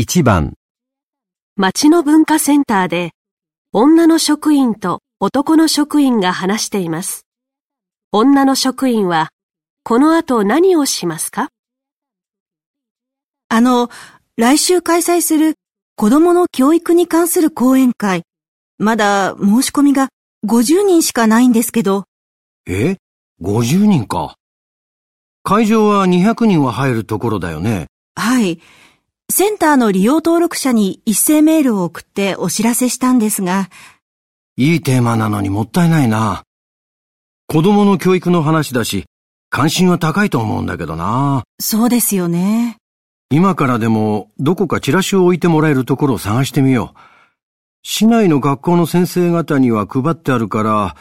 1番、町の文化センターで、女の職員と男の職員が話しています。女の職員は、この後何をしますか？あの、来週開催する子供の教育に関する講演会、まだ申し込みが50人しかないんですけど、え ?50 人か。会場は200人は入るところだよね。はい。センターの利用登録者に一斉メールを送ってお知らせしたんですが、いいテーマなのにもったいないな。子供の教育の話だし、関心は高いと思うんだけどな。そうですよね。今からでもどこかチラシを置いてもらえるところを探してみよう。市内の学校の先生方には配ってあるから、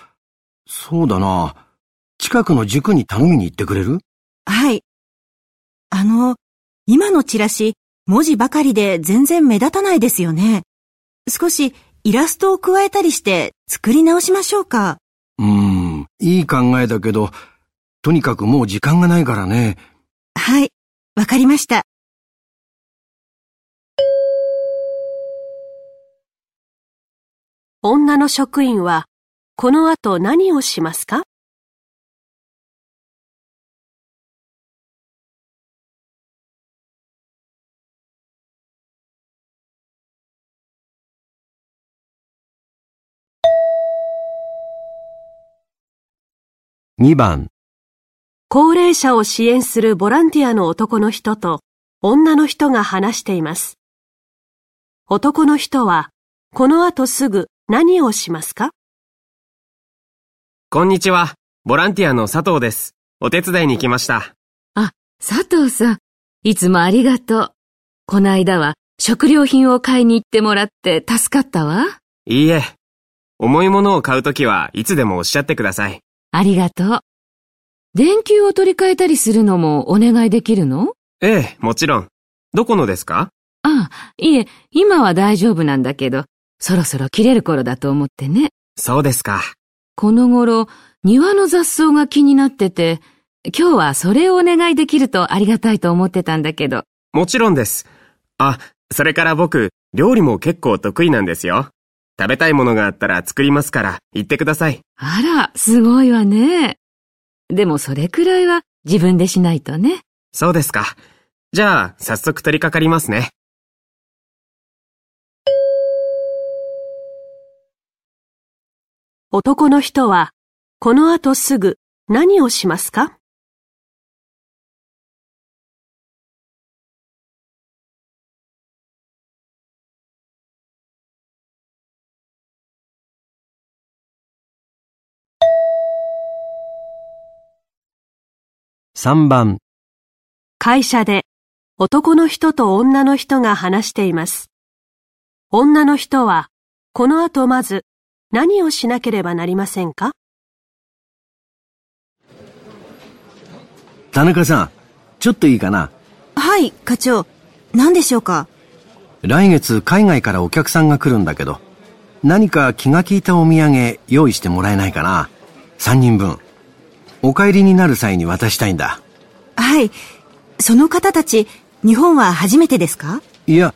そうだな。近くの塾に頼みに行ってくれる？はい。あの、今のチラシ、文字ばかりで全然目立たないですよね。少しイラストを加えたりして作り直しましょうか。うーん、いい考えだけど、とにかくもう時間がないからね。はい。わかりました。女の職員は、この後何をしますか？2番、高齢者を支援するボランティアの男の人と女の人が話しています。男の人は、この後すぐ何をしますか？こんにちは。ボランティアの佐藤です。お手伝いに来ました。あ、佐藤さん。いつもありがとう。こないだは食料品を買いに行ってもらって助かったわ。いいえ。重いものを買うときはいつでもおっしゃってください。ありがとう。電球を取り替えたりするのもお願いできるの？ええ、もちろん。どこのですか？ああ、いえ、今は大丈夫なんだけど、そろそろ切れる頃だと思ってね。そうですか。この頃、庭の雑草が気になってて、今日はそれをお願いできるとありがたいと思ってたんだけど。もちろんです。あ、それから僕、料理も結構得意なんですよ。食べたいものがあったら作りますから、言ってください。あら、すごいわね。でもそれくらいは自分でしないとね。そうですか。じゃあ、早速取り掛かりますね。男の人は、この後すぐ何をしますか？3番、会社で男の人と女の人が話しています。女の人は、この後まず何をしなければなりませんか？田中さん、ちょっといいかな？はい、課長。何でしょうか？来月海外からお客さんが来るんだけど、何か気が利いたお土産用意してもらえないかな ?3 人分。お帰りになる際に渡したいんだ。はい。その方たち、日本は初めてですか？いや、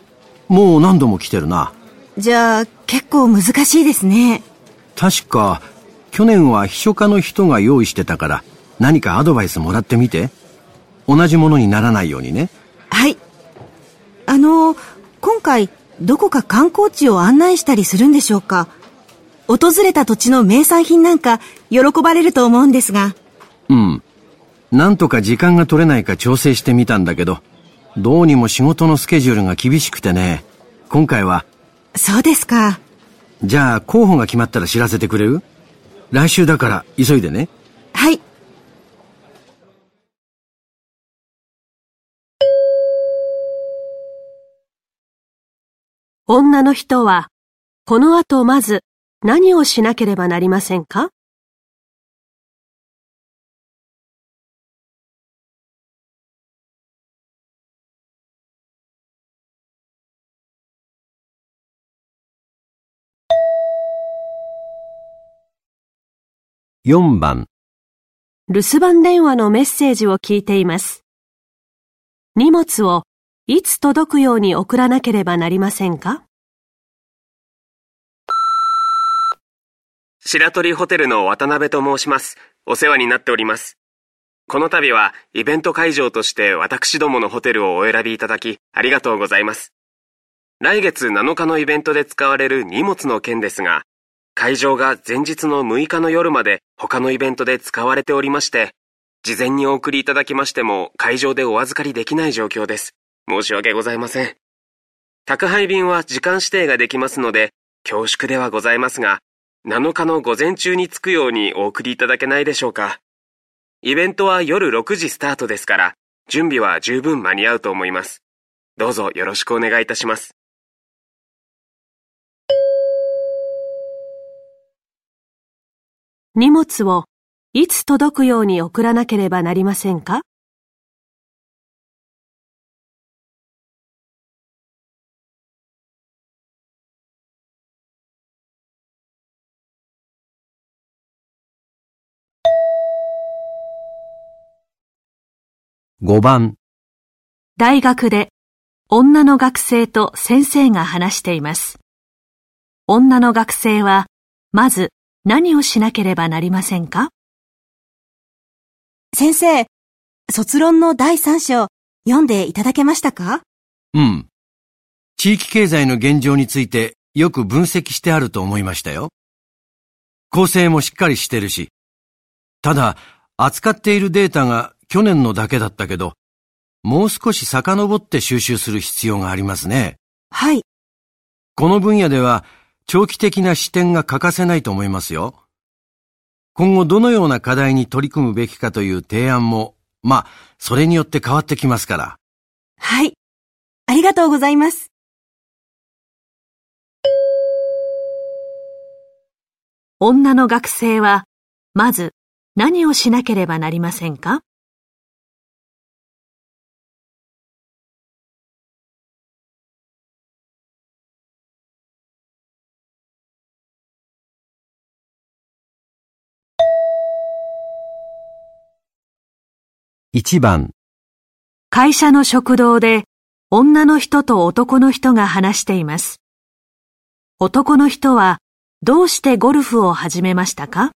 もう何度も来てるな。じゃあ、結構難しいですね。確か、去年は秘書課の人が用意してたから、何かアドバイスもらってみて。同じものにならないようにね。はい。あの、今回、どこか観光地を案内したりするんでしょうか？訪れた土地の名産品なんか、喜ばれると思うんですが。うん。なんとか時間が取れないか調整してみたんだけど、どうにも仕事のスケジュールが厳しくてね。今回は、そうですか。じゃあ候補が決まったら知らせてくれる？来週だから急いでね。はい。女の人は、この後まず何をしなければなりませんか？4番、留守番電話のメッセージを聞いています。荷物をいつ届くように送らなければなりませんか？白鳥ホテルの渡辺と申します。お世話になっております。この度はイベント会場として私どものホテルをお選びいただきありがとうございます。来月7日のイベントで使われる荷物の件ですが、会場が前日の6日の夜まで他のイベントで使われておりまして、事前にお送りいただきましても会場でお預かりできない状況です。申し訳ございません。宅配便は時間指定ができますので、恐縮ではございますが、7日の午前中に着くようにお送りいただけないでしょうか。イベントは夜6時スタートですから、準備は十分間に合うと思います。どうぞよろしくお願いいたします。荷物をいつ届くように送らなければなりませんか？5番、大学で女の学生と先生が話しています。女の学生はまず何をしなければなりませんか？先生、卒論の第3章、読んでいただけましたか？うん。地域経済の現状についてよく分析してあると思いましたよ。構成もしっかりしてるし。ただ、扱っているデータが去年のだけだったけど、もう少し遡って収集する必要がありますね。はい。この分野では長期的な視点が欠かせないと思いますよ。今後どのような課題に取り組むべきかという提案も、まあ、それによって変わってきますから。はい。ありがとうございます。女の学生はまず何をしなければなりませんか？1番、会社の食堂で女の人と男の人が話しています。男の人はどうしてゴルフを始めましたか？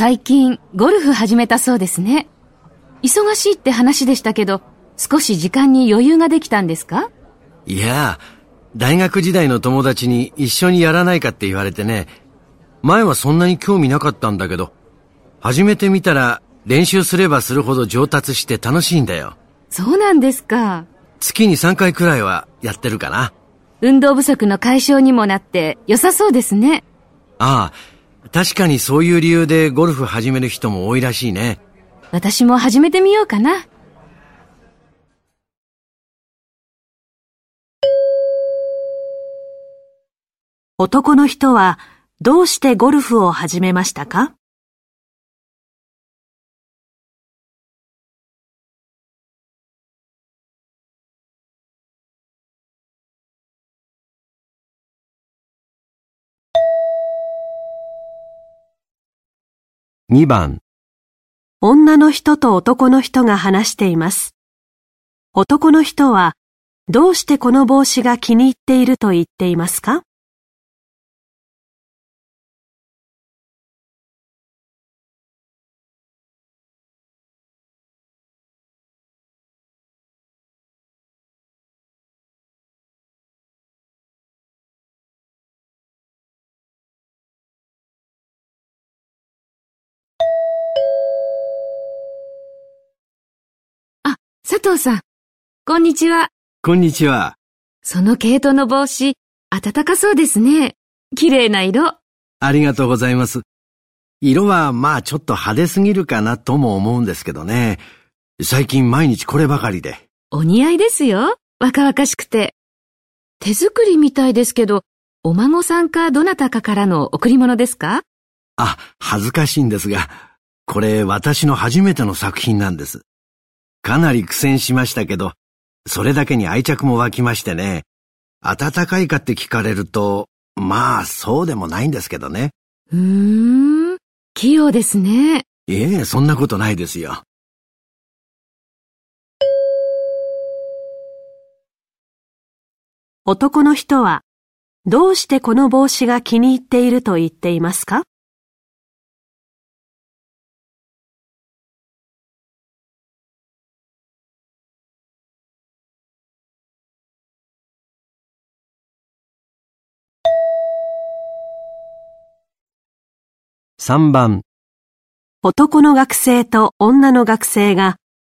最近、ゴルフ始めたそうですね。忙しいって話でしたけど、少し時間に余裕ができたんですか？いや、大学時代の友達に一緒にやらないかって言われてね、前はそんなに興味なかったんだけど、始めてみたら練習すればするほど上達して楽しいんだよ。そうなんですか。月に3回くらいはやってるかな。運動不足の解消にもなって良さそうですね。ああ、確かにそういう理由でゴルフ始める人も多いらしいね。私も始めてみようかな。男の人はどうしてゴルフを始めましたか？2番、女の人と男の人が話しています。男の人はどうしてこの帽子が気に入っていると言っていますか？藤さん、こんにちは。こんにちは。その毛糸の帽子、暖かそうですね。綺麗な色。ありがとうございます。色はまあちょっと派手すぎるかなとも思うんですけどね。最近毎日こればかりで。お似合いですよ。若々しくて。手作りみたいですけど、お孫さんかどなたかからの贈り物ですか？あ、恥ずかしいんですが、これ私の初めての作品なんです。かなり苦戦しましたけど、それだけに愛着も湧きましてね。暖かいかって聞かれると、まあそうでもないんですけどね。うーん、器用ですね。いえ、そんなことないですよ。男の人は、どうしてこの帽子が気に入っていると言っていますか？3番、男の学生と女の学生が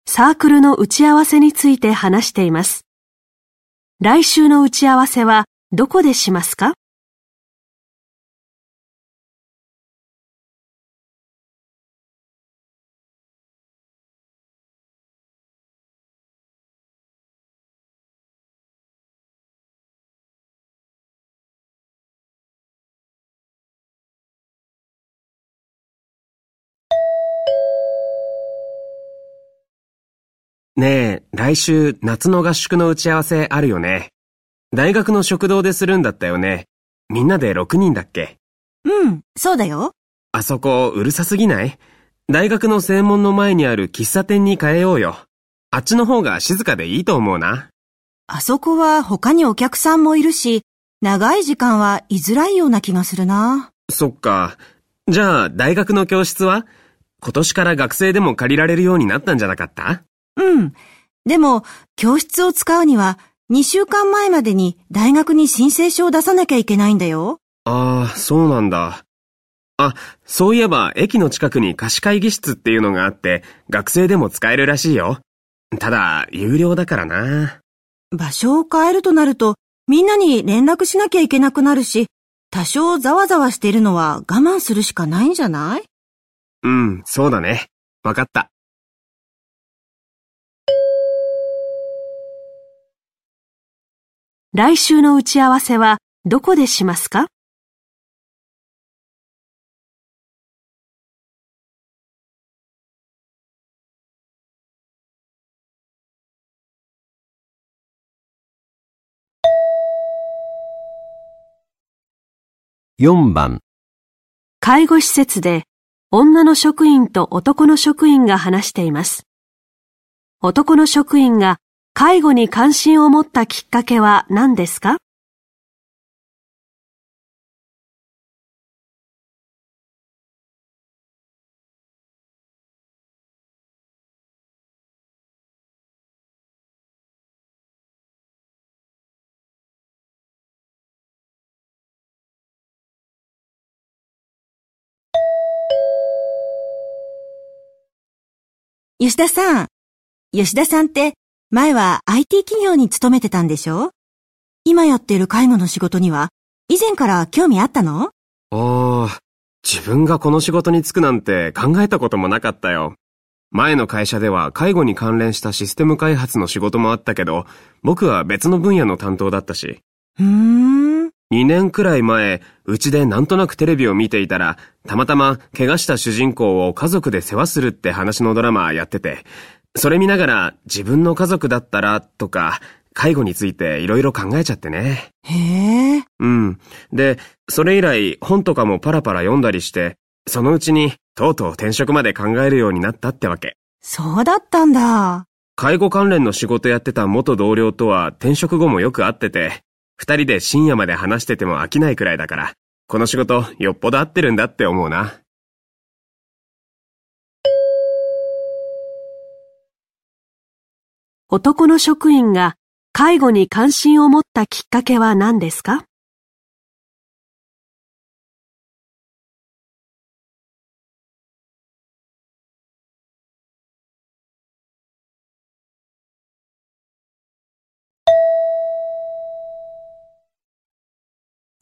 サークルの打ち合わせについて話しています。来週の打ち合わせはどこでしますか？ねえ、来週夏の合宿の打ち合わせあるよね。大学の食堂でするんだったよね。みんなで6人だっけ？うん、そうだよ。あそこうるさすぎない？大学の正門の前にある喫茶店に変えようよ。あっちの方が静かでいいと思うな。あそこは他にお客さんもいるし、長い時間は居づらいような気がするな。そっか。じゃあ大学の教室は？今年から学生でも借りられるようになったんじゃなかった？うん。でも、教室を使うには、2週間前までに大学に申請書を出さなきゃいけないんだよ。ああ、そうなんだ。あ、そういえば駅の近くに貸し会議室っていうのがあって、学生でも使えるらしいよ。ただ、有料だからな。場所を変えるとなると、みんなに連絡しなきゃいけなくなるし、多少ざわざわしているのは我慢するしかないんじゃない？うん、そうだね。わかった。来週の打ち合わせはどこでしますか？4番、介護施設で女の職員と男の職員が話しています。男の職員が介護に関心を持ったきっかけは何ですか？吉田さん。吉田さんって、前は IT 企業に勤めてたんでしょ？今やっている介護の仕事には、以前から興味あったの？ああ、自分がこの仕事に就くなんて考えたこともなかったよ。前の会社では介護に関連したシステム開発の仕事もあったけど、僕は別の分野の担当だったし。うーん。2年くらい前、うちでなんとなくテレビを見ていたら、たまたま怪我した主人公を家族で世話するって話のドラマやってて、それ見ながら自分の家族だったらとか、介護についていろいろ考えちゃってね。へえ。うん。で、それ以来本とかもパラパラ読んだりして、そのうちにとうとう転職まで考えるようになったってわけ。そうだったんだ。介護関連の仕事やってた元同僚とは転職後もよく会ってて、二人で深夜まで話してても飽きないくらいだから、この仕事よっぽど合ってるんだって思うな。男の職員が介護に関心を持ったきっかけは何ですか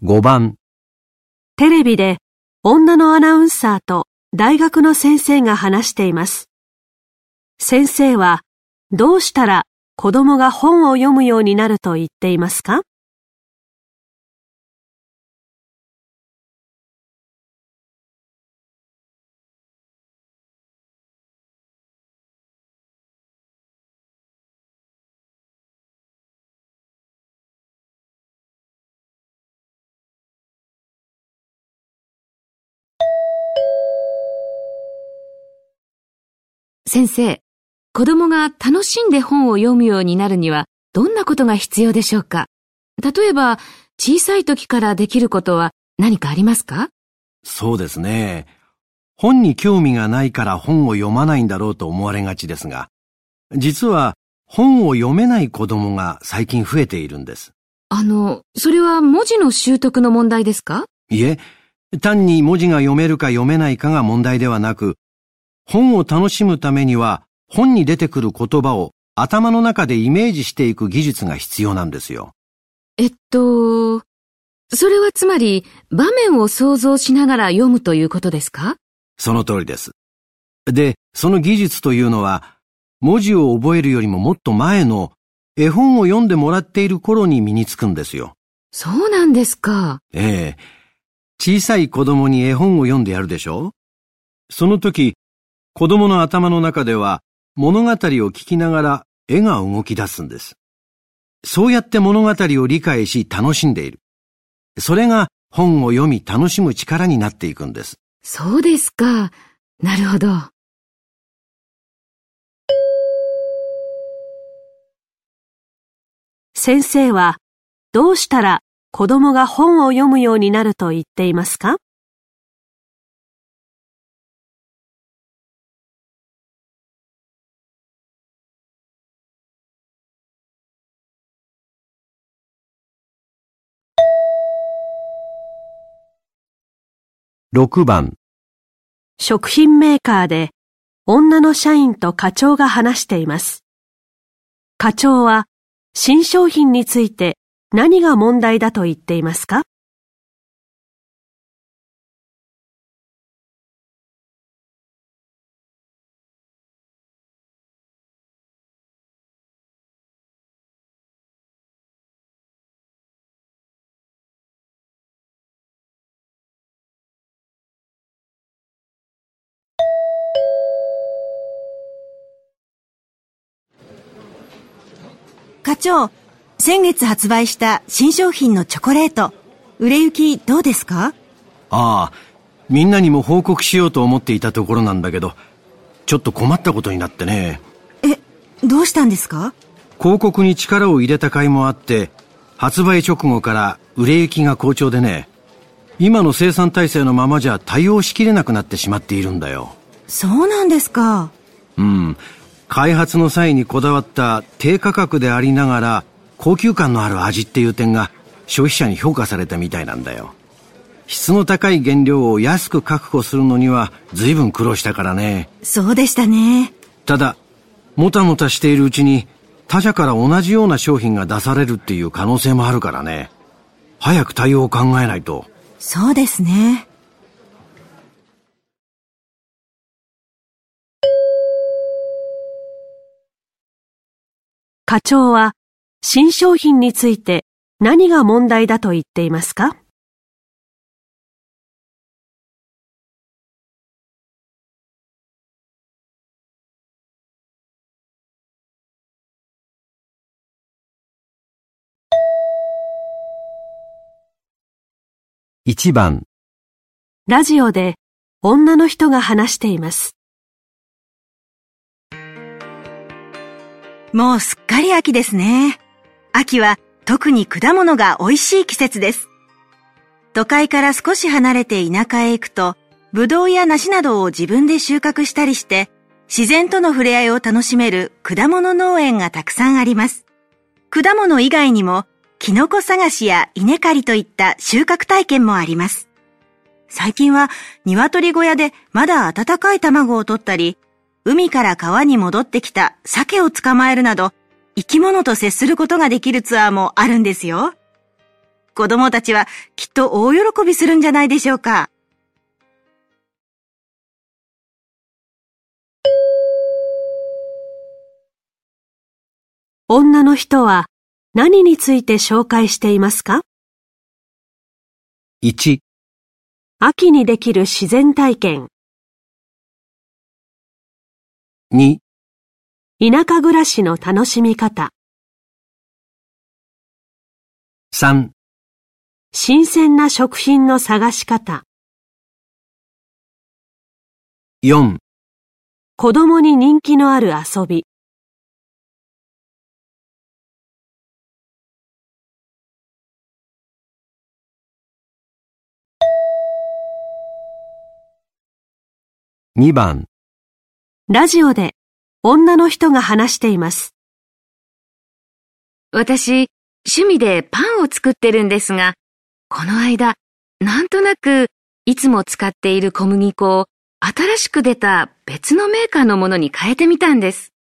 ？5番、テレビで女のアナウンサーと大学の先生が話しています。先生はどうしたら子供が本を読むようになると言っていますか？先生、子供が楽しんで本を読むようになるにはどんなことが必要でしょうか？例えば、小さい時からできることは何かありますか？そうですね。本に興味がないから本を読まないんだろうと思われがちですが、実は本を読めない子供が最近増えているんです。あの、それは文字の習得の問題ですか？いえ、単に文字が読めるか読めないかが問題ではなく、本を楽しむためには本に出てくる言葉を頭の中でイメージしていく技術が必要なんですよ。えっと、それはつまり場面を想像しながら読むということですか？その通りです。で、その技術というのは、文字を覚えるよりももっと前の絵本を読んでもらっている頃に身につくんですよ。そうなんですか。ええ。小さい子供に絵本を読んでやるでしょ？その時、子供の頭の中では物語を聞きながら絵が動き出すんです。そうやって物語を理解し楽しんでいる。それが本を読み楽しむ力になっていくんです。そうですか。なるほど。先生はどうしたら子供が本を読むようになると言っていますか？6番、食品メーカーで女の社員と課長が話しています。課長は新商品について何が問題だと言っていますか？長、先月発売した新商品のチョコレート、売れ行きどうですか？ああ、みんなにも報告しようと思っていたところなんだけど、ちょっと困ったことになってね。え、どうしたんですか？広告に力を入れた甲斐もあって、発売直後から売れ行きが好調でね、今の生産体制のままじゃ対応しきれなくなってしまっているんだよ。そうなんですか。うん。開発の際にこだわった低価格でありながら高級感のある味っていう点が消費者に評価されたみたいなんだよ。質の高い原料を安く確保するのには随分苦労したからね。そうでしたね。ただ、もたもたしているうちに他社から同じような商品が出されるっていう可能性もあるからね。早く対応を考えないと。そうですね。課長は新商品について何が問題だと言っていますか？1番、ラジオで女の人が話しています。もうすっかり秋ですね。秋は特に果物が美味しい季節です。都会から少し離れて田舎へ行くと、ぶどうや梨などを自分で収穫したりして、自然との触れ合いを楽しめる果物農園がたくさんあります。果物以外にも、キノコ探しや稲刈りといった収穫体験もあります。最近は鶏小屋でまだ温かい卵を取ったり、海から川に戻ってきた鮭を捕まえるなど、生き物と接することができるツアーもあるんですよ。子供たちはきっと大喜びするんじゃないでしょうか。女の人は何について紹介していますか？1、秋にできる自然体験、2、田舎暮らしの楽しみ方、3、新鮮な食品の探し方、4子供に人気のある遊び。2番、ラジオで女の人が話しています。私、趣味でパンを作ってるんですが、この間、なんとなく、いつも使っている小麦粉を新しく出た別のメーカーのものに変えてみたんです。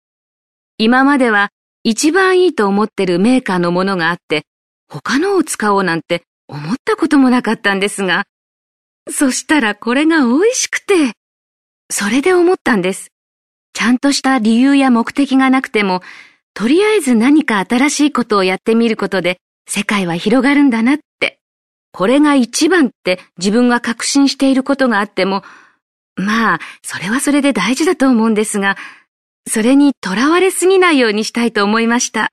今までは一番いいと思ってるメーカーのものがあって、他のを使おうなんて思ったこともなかったんですが、そしたらこれが美味しくて、それで思ったんです。ちゃんとした理由や目的がなくても、とりあえず何か新しいことをやってみることで世界は広がるんだなって。これが一番って自分が確信していることがあっても、まあ、それはそれで大事だと思うんですが、それにとらわれすぎないようにしたいと思いました。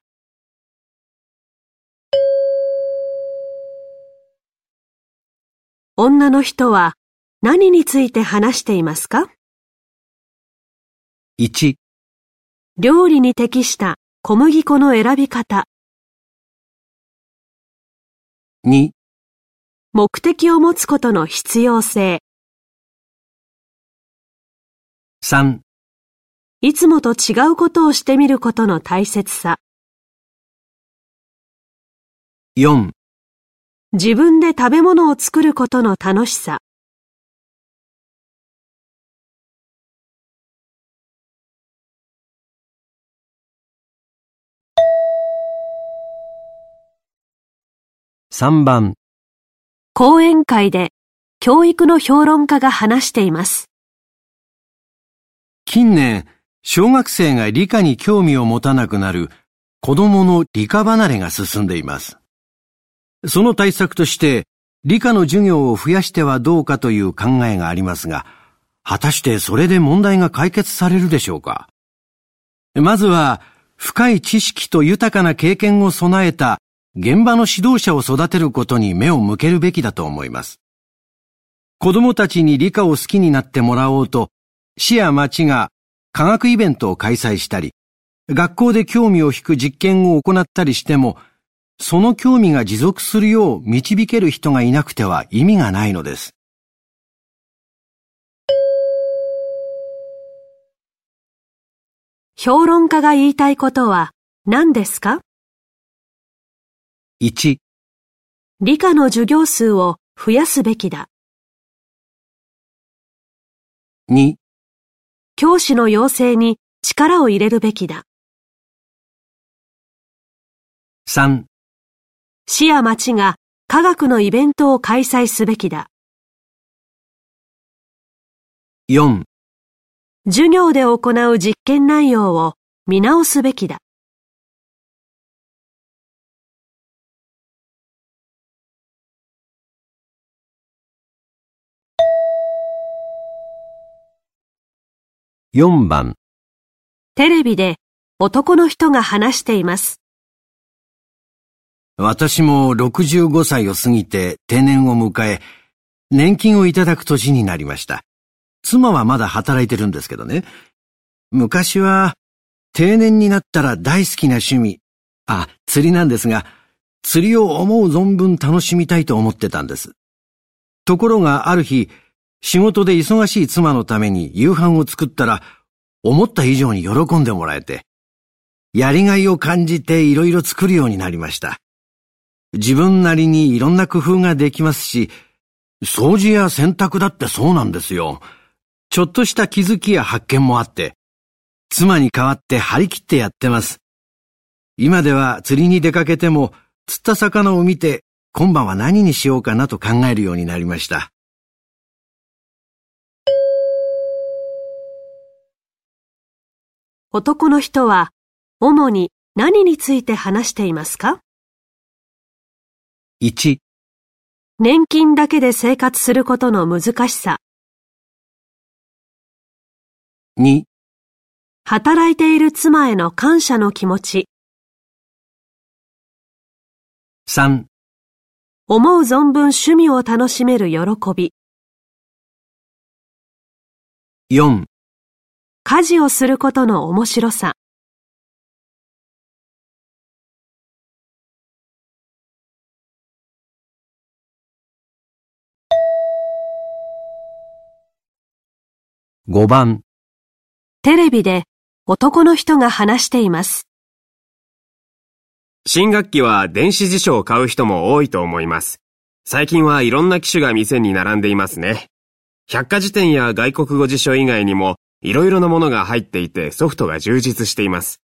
女の人は何について話していますか？1、料理に適した小麦粉の選び方、2、目的を持つことの必要性、3、いつもと違うことをしてみることの大切さ、4、自分で食べ物を作ることの楽しさ、3番、講演会で教育の評論家が話しています。近年、小学生が理科に興味を持たなくなる子供の理科離れが進んでいます。その対策として、理科の授業を増やしてはどうかという考えがありますが、果たしてそれで問題が解決されるでしょうか？まずは、深い知識と豊かな経験を備えた現場の指導者を育てることに目を向けるべきだと思います。子供たちに理科を好きになってもらおうと、市や町が科学イベントを開催したり、学校で興味を引く実験を行ったりしても、その興味が持続するよう導ける人がいなくては意味がないのです。評論家が言いたいことは何ですか？1、理科の授業数を増やすべきだ。2、教師の養成に力を入れるべきだ。3、市や町が科学のイベントを開催すべきだ。4、授業で行う実験内容を見直すべきだ。4番、テレビで男の人が話しています。私も65歳を過ぎて定年を迎え、年金をいただく年になりました。妻はまだ働いてるんですけどね。昔は定年になったら大好きな趣味、あ、釣りなんですが、釣りを思う存分楽しみたいと思ってたんです。ところがある日、仕事で忙しい妻のために夕飯を作ったら、思った以上に喜んでもらえて、やりがいを感じていろいろ作るようになりました。自分なりにいろんな工夫ができますし、掃除や洗濯だってそうなんですよ。ちょっとした気づきや発見もあって、妻に代わって張り切ってやってます。今では釣りに出かけても、釣った魚を見て、今晩は何にしようかなと考えるようになりました。男の人は主に何について話していますか？1、年金だけで生活することの難しさ、2、働いている妻への感謝の気持ち、3、思う存分趣味を楽しめる喜び、4家事をすることの面白さ。5番、テレビで男の人が話しています。新学期は電子辞書を買う人も多いと思います。最近はいろんな機種が店に並んでいますね。百科事典や外国語辞書以外にもいろいろなものが入っていてソフトが充実しています。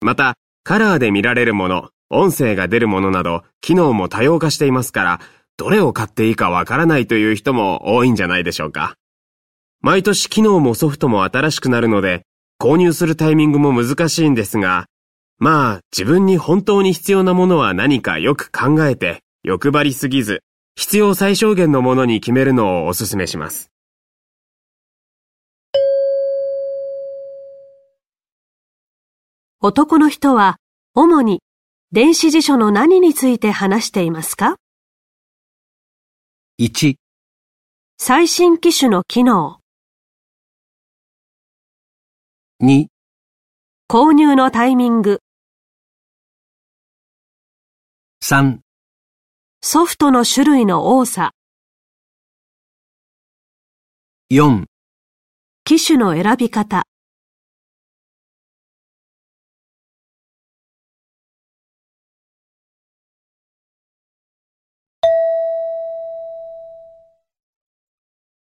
また、カラーで見られるもの、音声が出るものなど機能も多様化していますから、どれを買っていいかわからないという人も多いんじゃないでしょうか。毎年機能もソフトも新しくなるので、購入するタイミングも難しいんですが、まあ、自分に本当に必要なものは何かよく考えて、欲張りすぎず、必要最小限のものに決めるのをお勧めします。男の人は主に電子辞書の何について話していますか？1、最新機種の機能、2、購入のタイミング、3、ソフトの種類の多さ、4、機種の選び方、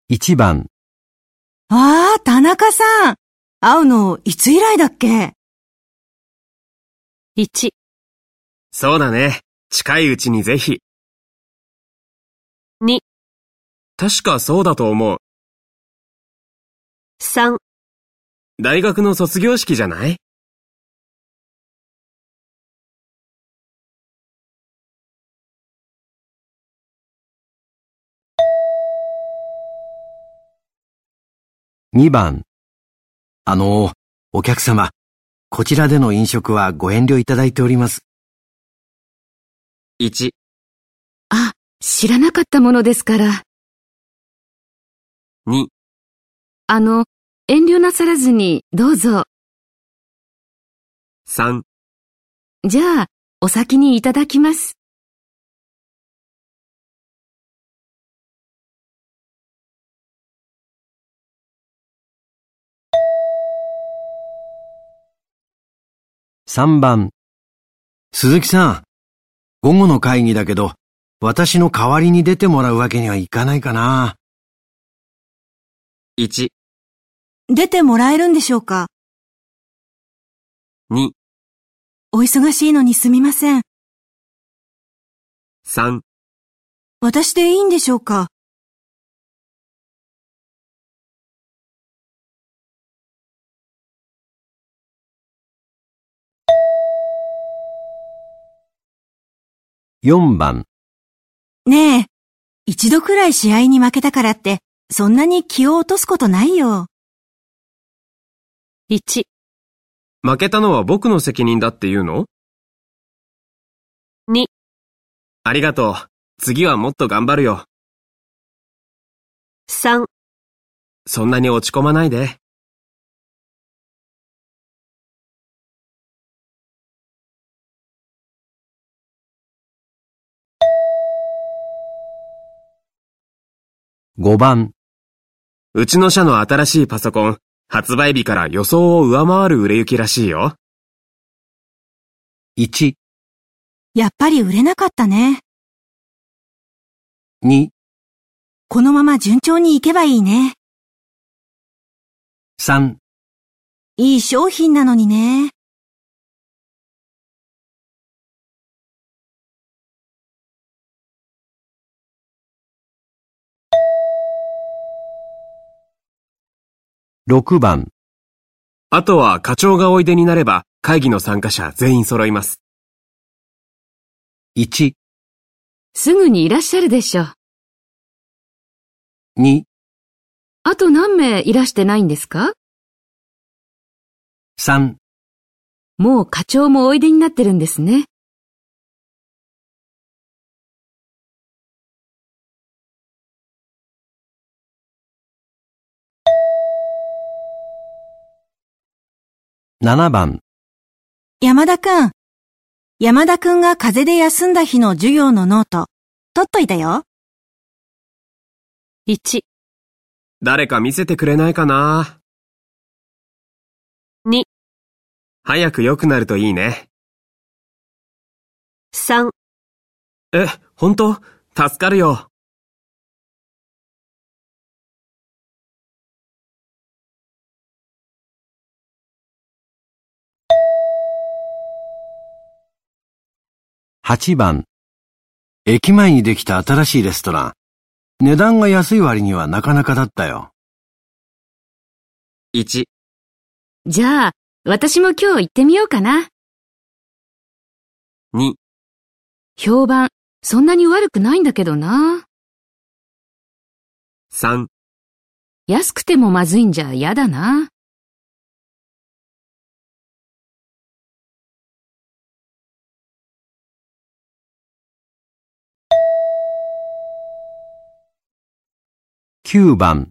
1番、ああ、田中さん。会うのいつ以来だっけ？1、そうだね。近いうちにぜひ。2、確かそうだと思う。3、大学の卒業式じゃない？2番、あの、お客様、こちらでの飲食はご遠慮いただいております。?1、あ、知らなかったものですから。2、あの、遠慮なさらずにどうぞ。3。じゃあ、お先にいただきます。3番、鈴木さん、午後の会議だけど、私の代わりに出てもらうわけにはいかないかな。1、出てもらえるんでしょうか？2、お忙しいのにすみません。3。私でいいんでしょうか？4番、ねえ、一度くらい試合に負けたからって、そんなに気を落とすことないよ。1、負けたのは僕の責任だって言うの？2、ありがとう。次はもっと頑張るよ。3、そんなに落ち込まないで。5番、うちの社の新しいパソコン、発売日から予想を上回る売れ行きらしいよ。1、やっぱり売れなかったね。2、このまま順調にいけばいいね。3、いい商品なのにね。6番、あとは課長がおいでになれば会議の参加者全員揃います。1、すぐにいらっしゃるでしょう。2、あと何名いらしてないんですか？3もう課長もおいでになってるんですね。7番、山田くん。山田くんが風邪で休んだ日の授業のノート、取っといたよ。1、誰か見せてくれないかな？2、早く良くなるといいね。3、え、本当？助かるよ。8番、駅前にできた新しいレストラン。値段が安い割にはなかなかだったよ。1、じゃあ、私も今日行ってみようかな。2、評判、そんなに悪くないんだけどな。3、安くてもまずいんじゃ嫌だな。9番、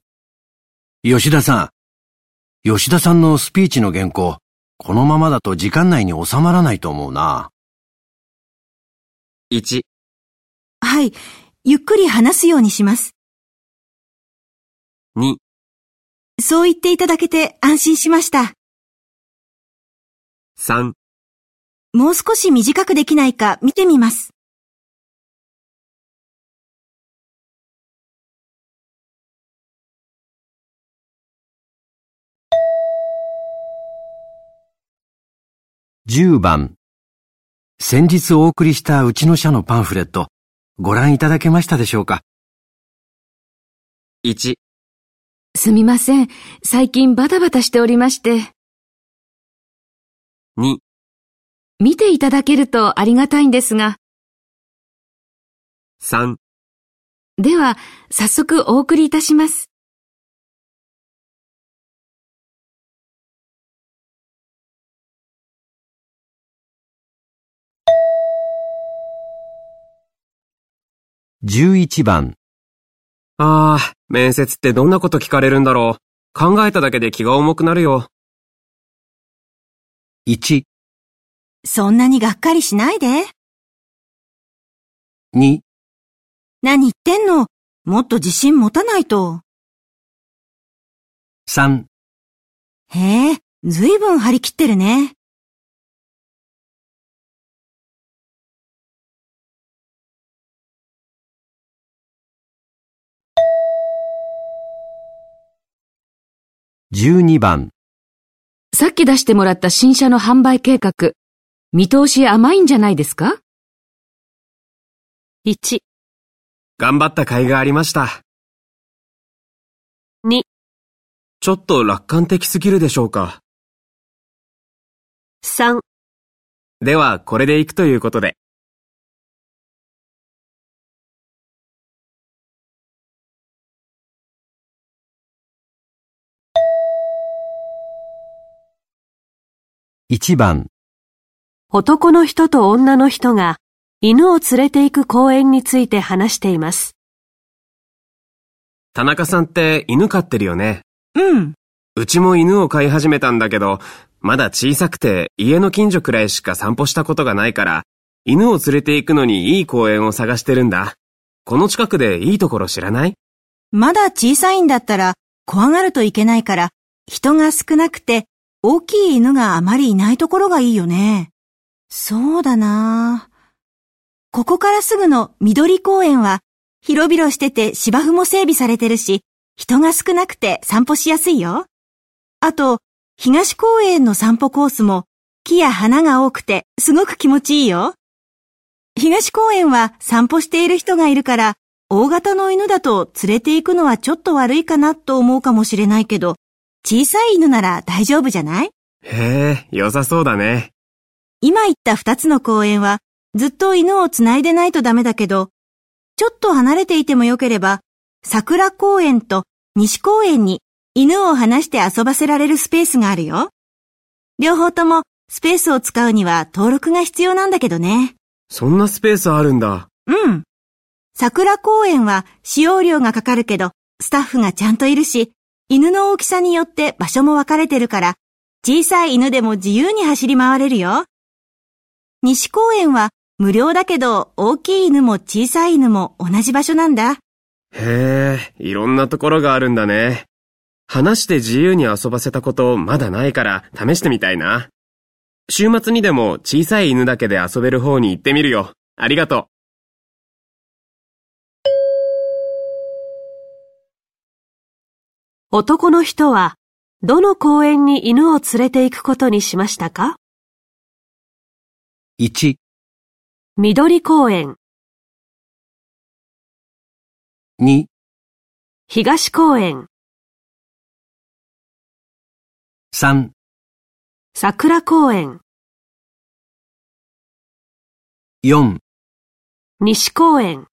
吉田さん。吉田さんのスピーチの原稿、このままだと時間内に収まらないと思うな。1、はい。ゆっくり話すようにします。2、そう言っていただけて安心しました。3、もう少し短くできないか見てみます。10番、先日お送りしたうちの社のパンフレット、ご覧いただけましたでしょうか？1、すみません。最近バタバタしておりまして。2、見ていただけるとありがたいんですが。3、では、早速お送りいたします。11番、ああ、面接ってどんなこと聞かれるんだろう。考えただけで気が重くなるよ。1、そんなにがっかりしないで。2、何言ってんの？もっと自信持たないと。3、へえ、ずいぶん張り切ってるね。12番、さっき出してもらった新車の販売計画、見通し甘いんじゃないですか？1、頑張った甲斐がありました。2、ちょっと楽観的すぎるでしょうか。3、では、これで行くということで。1番、男の人と女の人が犬を連れて行く公園について話しています。田中さんって犬飼ってるよね？うん。うちも犬を飼い始めたんだけど、まだ小さくて家の近所くらいしか散歩したことがないから、犬を連れて行くのにいい公園を探してるんだ。この近くでいいところ知らない？まだ小さいんだったら怖がるといけないから、人が少なくて大きい犬があまりいないところがいいよね。そうだなここからすぐの緑公園は広々してて芝生も整備されてるし、人が少なくて散歩しやすいよ。あと、東公園の散歩コースも木や花が多くてすごく気持ちいいよ。東公園は散歩している人がいるから、大型の犬だと連れて行くのはちょっと悪いかなと思うかもしれないけど、小さい犬なら大丈夫じゃない？へえ、良さそうだね。今言った二つの公園はずっと犬をつないでないとダメだけど、ちょっと離れていてもよければ、桜公園と西公園に犬を離して遊ばせられるスペースがあるよ。両方ともスペースを使うには登録が必要なんだけどね。そんなスペースあるんだ。うん。桜公園は使用料がかかるけど、スタッフがちゃんといるし、犬の大きさによって場所も分かれてるから、小さい犬でも自由に走り回れるよ。西公園は無料だけど大きい犬も小さい犬も同じ場所なんだ。へえ、いろんなところがあるんだね。話して自由に遊ばせたことまだないから試してみたいな。週末にでも小さい犬だけで遊べる方に行ってみるよ。ありがとう。男の人は、どの公園に犬を連れて行くことにしましたか？1、緑公園、2、東公園、3、桜公園、4、西公園。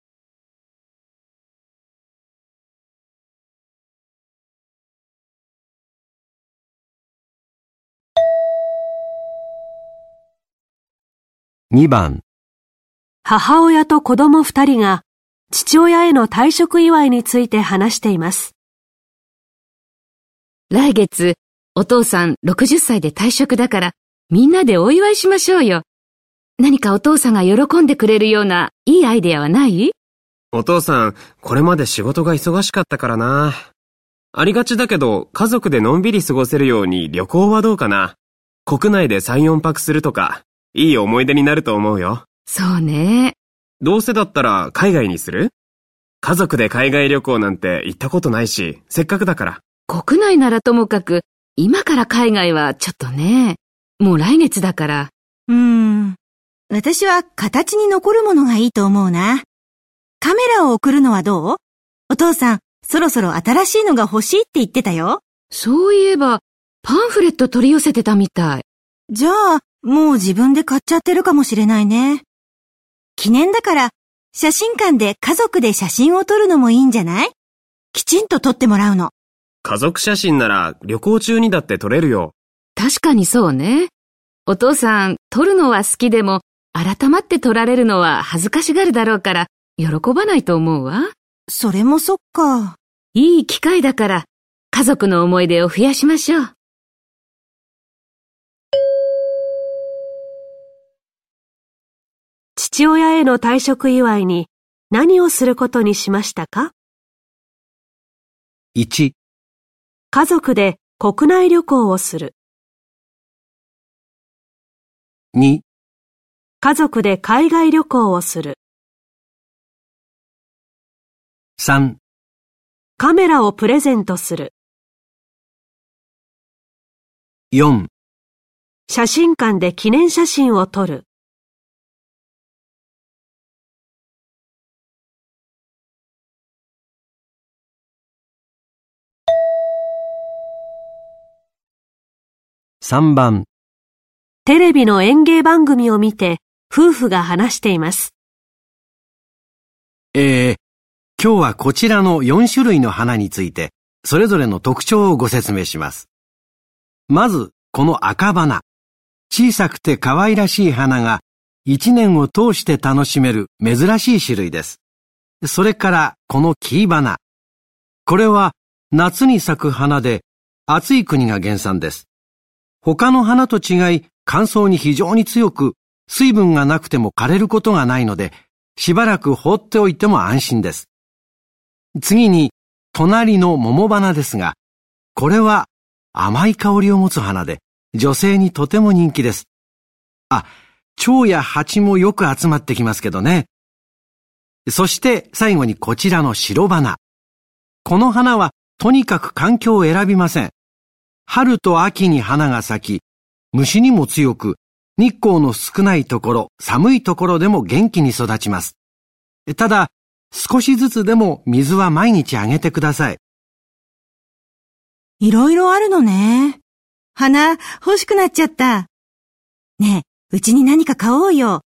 2番、母親と子供二人が父親への退職祝いについて話しています。来月、お父さん60歳で退職だから、みんなでお祝いしましょうよ。何かお父さんが喜んでくれるようないいアイデアはない？お父さん、これまで仕事が忙しかったからな。ありがちだけど、家族でのんびり過ごせるように旅行はどうかな。国内で3、4泊するとか、いい思い出になると思うよ。そうね。どうせだったら海外にする？家族で海外旅行なんて行ったことないし、せっかくだから。国内ならともかく、今から海外はちょっとね。もう来月だから。うーん。私は形に残るものがいいと思うな。カメラを送るのはどう？お父さん、そろそろ新しいのが欲しいって言ってたよ。そういえば、パンフレット取り寄せてたみたい。じゃあ、もう自分で買っちゃってるかもしれないね。記念だから、写真館で家族で写真を撮るのもいいんじゃない？きちんと撮ってもらうの。家族写真なら旅行中にだって撮れるよ。確かにそうね。お父さん、撮るのは好きでも、改まって撮られるのは恥ずかしがるだろうから、喜ばないと思うわ。それもそっか。いい機会だから、家族の思い出を増やしましょう。父親への退職祝いに何をすることにしましたか？1、家族で国内旅行をする。2、家族で海外旅行をする。3、カメラをプレゼントする。4、写真館で記念写真を撮る。3番、テレビの演芸番組を見て夫婦が話しています。えー、今日はこちらの4種類の花について、それぞれの特徴をご説明します。まず、この赤花。小さくて可愛らしい花が一年を通して楽しめる珍しい種類です。それから、この木花。これは夏に咲く花で暑い国が原産です。他の花と違い乾燥に非常に強く、水分がなくても枯れることがないので、しばらく放っておいても安心です。次に、隣の桃花ですが、これは甘い香りを持つ花で、女性にとても人気です。あ、蝶や蜂もよく集まってきますけどね。そして最後にこちらの白花。この花はとにかく環境を選びません。春と秋に花が咲き、虫にも強く、日光の少ないところ、寒いところでも元気に育ちます。ただ、少しずつでも水は毎日あげてください。いろいろあるのね。花、欲しくなっちゃった。ねえ、うちに何か買おうよ。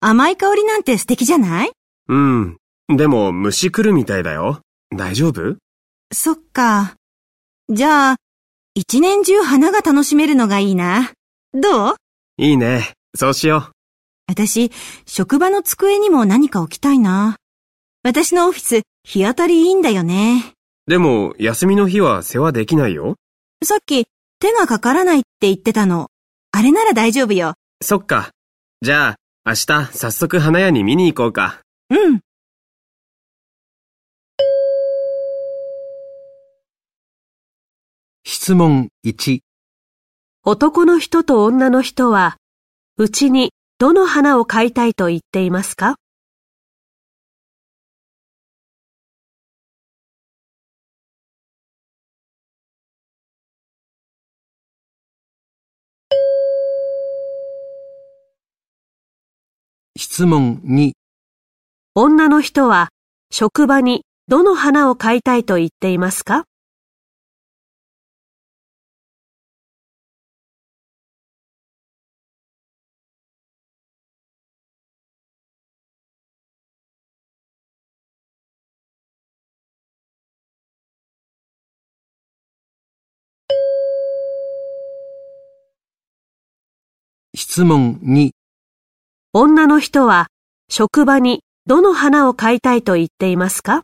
甘い香りなんて素敵じゃない？うん。でも虫来るみたいだよ。大丈夫？そっか。じゃあ、一年中花が楽しめるのがいいな。どう？いいね。そうしよ私、職場の机にも何か置きたいな。私のオフィス、日当たりいいんだよね。う。でも、休みの日は世話できないよ。さっき、手がかからないって言ってたの。あれなら大丈夫よ。そっか。じゃあ、明日早速花屋に見に行こうか。うん。質問1、男の人と女の人は、うちにどの花を買いたいと言っていますか？質問2、女の人は職場にどの花を買いたいと言っていますか？質問2、女の人は職場にどの花を買いたいと言っていますか？